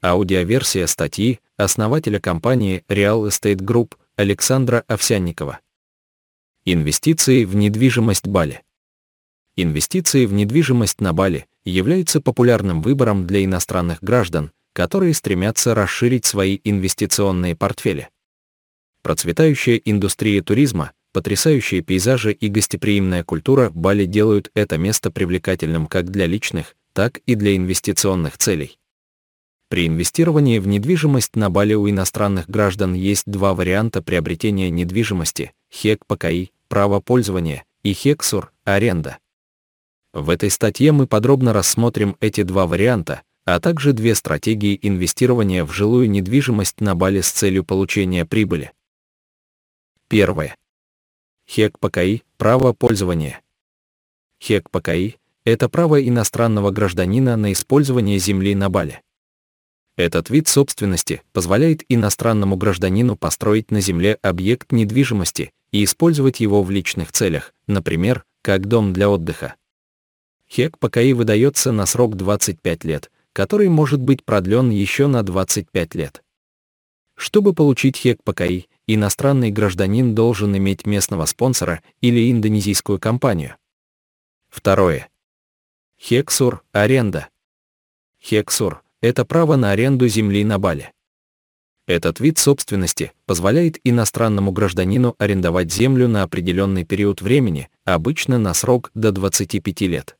Аудиоверсия статьи основателя компании Real Estate Group Александра Овсянникова. Инвестиции в недвижимость Бали. Инвестиции в недвижимость на Бали являются популярным выбором для иностранных граждан, которые стремятся расширить свои инвестиционные портфели. Процветающая индустрия туризма, потрясающие пейзажи и гостеприимная культура Бали делают это место привлекательным как для личных, так и для инвестиционных целей. При инвестировании в недвижимость на Бали у иностранных граждан есть два варианта приобретения недвижимости – ХЕК ПКИ – право пользования и ХЕКСУР – аренда. В этой статье мы подробно рассмотрим эти два варианта, а также две стратегии инвестирования в жилую недвижимость на Бали с целью получения прибыли. Первое. ХЕК ПКИ – право пользования. ХЕК ПКИ – это право иностранного гражданина на использование земли на Бали. Этот вид собственности позволяет иностранному гражданину построить на земле объект недвижимости и использовать его в личных целях, например, как дом для отдыха. ХЕК ПКИ выдается на срок 25 лет, который может быть продлен еще на 25 лет. Чтобы получить ХЕК ПКИ, иностранный гражданин должен иметь местного спонсора или индонезийскую компанию. Второе. ХЕКСУР – аренда. ХЕКСУР это право на аренду земли на Бали. Этот вид собственности позволяет иностранному гражданину арендовать землю на определенный период времени, обычно на срок до 25 лет.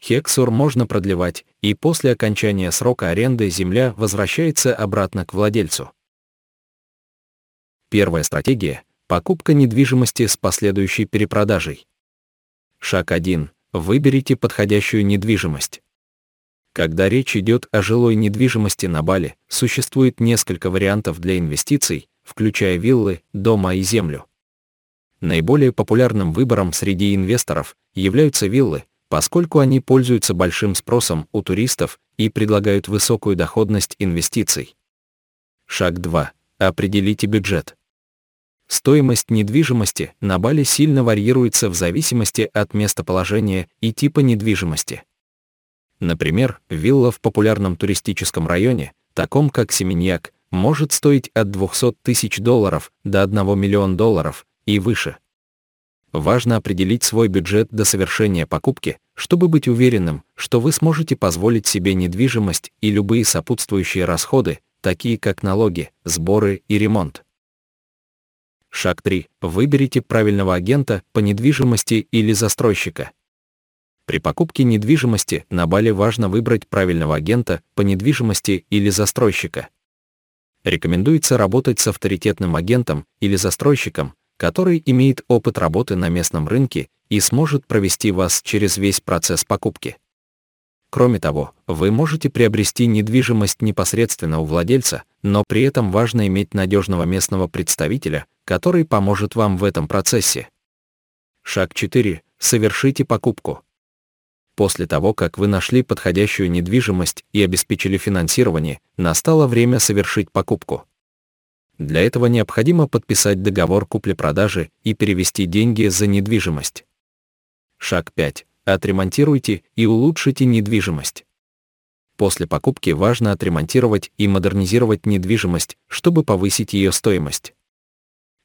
Хексур можно продлевать, и после окончания срока аренды земля возвращается обратно к владельцу. Первая стратегия – покупка недвижимости с последующей перепродажей. Шаг 1. Выберите подходящую недвижимость. Когда речь идет о жилой недвижимости на Бали, существует несколько вариантов для инвестиций, включая виллы, дома и землю. Наиболее популярным выбором среди инвесторов являются виллы, поскольку они пользуются большим спросом у туристов и предлагают высокую доходность инвестиций. Шаг 2. Определите бюджет. Стоимость недвижимости на Бали сильно варьируется в зависимости от местоположения и типа недвижимости. Например, вилла в популярном туристическом районе, таком как Семеньяк, может стоить от 200 тысяч долларов до 1 миллиона долларов и выше. Важно определить свой бюджет до совершения покупки, чтобы быть уверенным, что вы сможете позволить себе недвижимость и любые сопутствующие расходы, такие как налоги, сборы и ремонт. Шаг 3. Выберите правильного агента по недвижимости или застройщика. При покупке недвижимости на Бали важно выбрать правильного агента по недвижимости или застройщика. Рекомендуется работать с авторитетным агентом или застройщиком, который имеет опыт работы на местном рынке и сможет провести вас через весь процесс покупки. Кроме того, вы можете приобрести недвижимость непосредственно у владельца, но при этом важно иметь надежного местного представителя, который поможет вам в этом процессе. Шаг 4. Совершите покупку. После того, как вы нашли подходящую недвижимость и обеспечили финансирование, настало время совершить покупку. Для этого необходимо подписать договор купли-продажи и перевести деньги за недвижимость. Шаг 5. Отремонтируйте и улучшите недвижимость. После покупки важно отремонтировать и модернизировать недвижимость, чтобы повысить ее стоимость.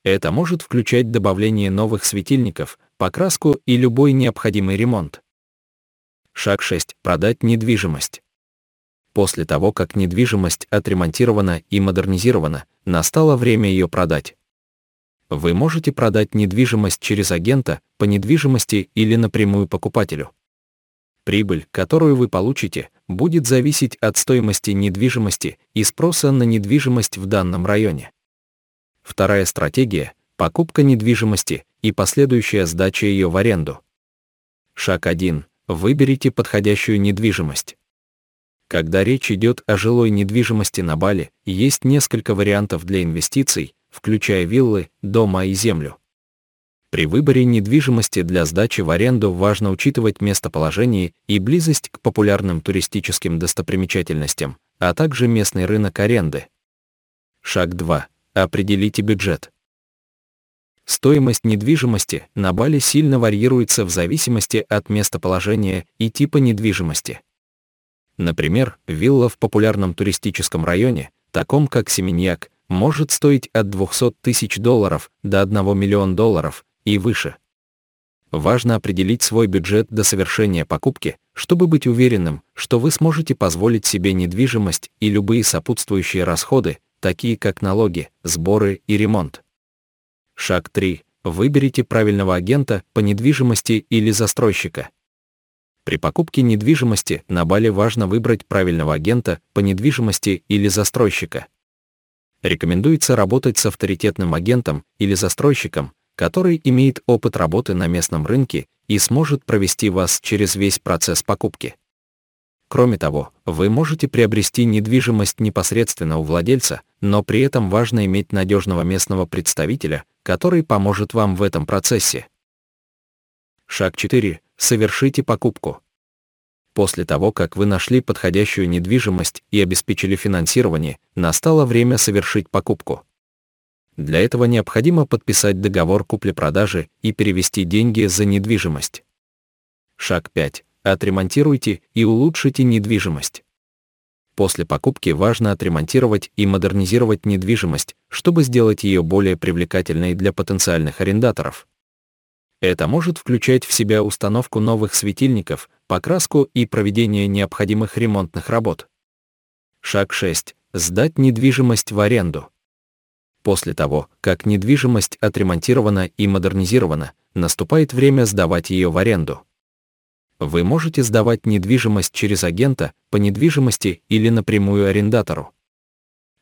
Это может включать добавление новых светильников, покраску и любой необходимый ремонт. Шаг 6. Продать недвижимость. После того, как недвижимость отремонтирована и модернизирована, настало время ее продать. Вы можете продать недвижимость через агента, по недвижимости или напрямую покупателю. Прибыль, которую вы получите, будет зависеть от стоимости недвижимости и спроса на недвижимость в данном районе. Вторая стратегия – покупка недвижимости и последующая сдача ее в аренду. Шаг 1. Выберите подходящую недвижимость. Когда речь идет о жилой недвижимости на Бали, есть несколько вариантов для инвестиций, включая виллы, дома и землю. При выборе недвижимости для сдачи в аренду важно учитывать местоположение и близость к популярным туристическим достопримечательностям, а также местный рынок аренды. Шаг 2. Определите бюджет. Стоимость недвижимости на Бали сильно варьируется в зависимости от местоположения и типа недвижимости. Например, вилла в популярном туристическом районе, таком как Семеньяк, может стоить от 200 тысяч долларов до 1 миллиона долларов и выше. Важно определить свой бюджет до совершения покупки, чтобы быть уверенным, что вы сможете позволить себе недвижимость и любые сопутствующие расходы, такие как налоги, сборы и ремонт. Шаг 3. Выберите правильного агента по недвижимости или застройщика. При покупке недвижимости на Бали важно выбрать правильного агента по недвижимости или застройщика. Рекомендуется работать с авторитетным агентом или застройщиком, который имеет опыт работы на местном рынке и сможет провести вас через весь процесс покупки. Кроме того, вы можете приобрести недвижимость непосредственно у владельца, но при этом важно иметь надежного местного представителя, который поможет вам в этом процессе. Шаг 4. Совершите покупку. После того, как вы нашли подходящую недвижимость и обеспечили финансирование, настало время совершить покупку. Для этого необходимо подписать договор купли-продажи и перевести деньги за недвижимость. Шаг 5. Отремонтируйте и улучшите недвижимость. После покупки важно отремонтировать и модернизировать недвижимость, чтобы сделать ее более привлекательной для потенциальных арендаторов. Это может включать в себя установку новых светильников, покраску и проведение необходимых ремонтных работ. Шаг 6. Сдать недвижимость в аренду. После того, как недвижимость отремонтирована и модернизирована, наступает время сдавать ее в аренду. Вы можете сдавать недвижимость через агента по недвижимости или напрямую арендатору.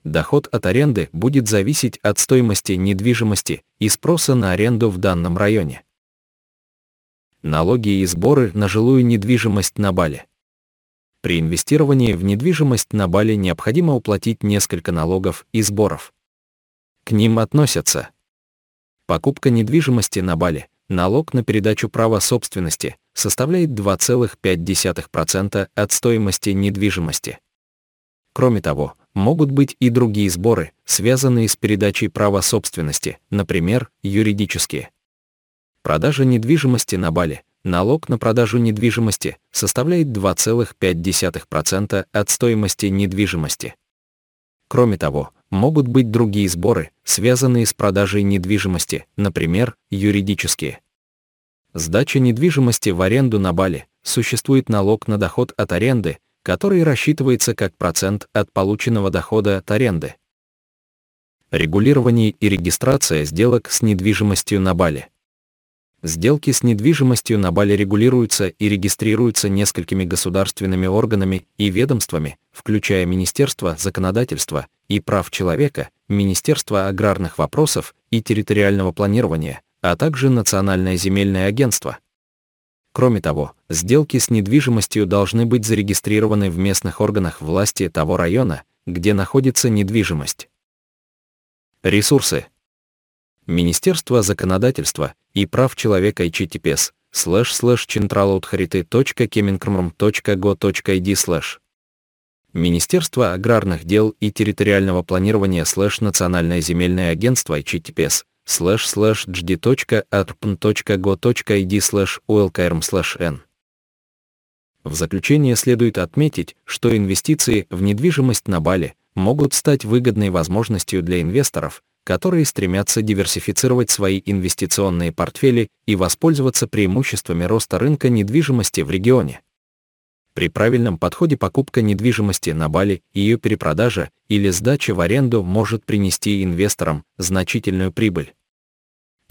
Доход от аренды будет зависеть от стоимости недвижимости и спроса на аренду в данном районе. Налоги и сборы на жилую недвижимость на Бали. При инвестировании в недвижимость на Бали необходимо уплатить несколько налогов и сборов. К ним относятся покупка недвижимости на Бали, налог на передачу права собственности составляет 2,5% от стоимости недвижимости. Кроме того, могут быть и другие сборы, связанные с передачей права собственности, например, юридические. Продажа недвижимости на Бали, налог на продажу недвижимости составляет 2,5% от стоимости недвижимости. Кроме того, могут быть другие сборы, связанные с продажей недвижимости, например, юридические. Сдача недвижимости в аренду на Бали, существует налог на доход от аренды, который рассчитывается как процент от полученного дохода от аренды. Регулирование и регистрация сделок с недвижимостью на Бали. Сделки с недвижимостью на Бали регулируются и регистрируются несколькими государственными органами и ведомствами, включая Министерство законодательства и прав человека, Министерство аграрных вопросов и территориального планирования, а также Национальное земельное агентство. Кроме того, сделки с недвижимостью должны быть зарегистрированы в местных органах власти того района, где находится недвижимость. Ресурсы. Министерство законодательства и прав человека https слэш слэш centralautharity.keminkrmrom.go.id слэш Министерство аграрных дел и территориального планирования слэш Национальное земельное агентство https слэш слэш gd.arpn.go.id слэш ulkrm слэш n в заключение следует отметить, что инвестиции в недвижимость на Бали могут стать выгодной возможностью для инвесторов, которые стремятся диверсифицировать свои инвестиционные портфели и воспользоваться преимуществами роста рынка недвижимости в регионе. При правильном подходе покупка недвижимости на Бали, ее перепродажа или сдача в аренду может принести инвесторам значительную прибыль.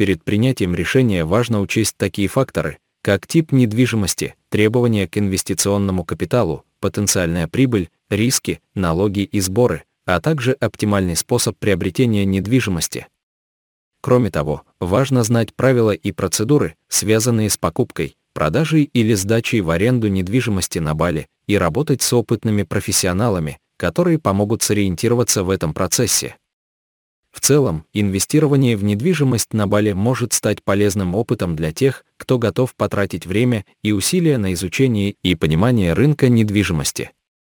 Перед принятием решения важно учесть такие факторы, как тип недвижимости, требования к инвестиционному капиталу, потенциальная прибыль, риски, налоги и сборы, а также оптимальный способ приобретения недвижимости. Кроме того, важно знать правила и процедуры, связанные с покупкой, продажей или сдачей в аренду недвижимости на Бали, и работать с опытными профессионалами, которые помогут сориентироваться в этом процессе. В целом, инвестирование в недвижимость на Бали может стать полезным опытом для тех, кто готов потратить время и усилия на изучение и понимание рынка недвижимости.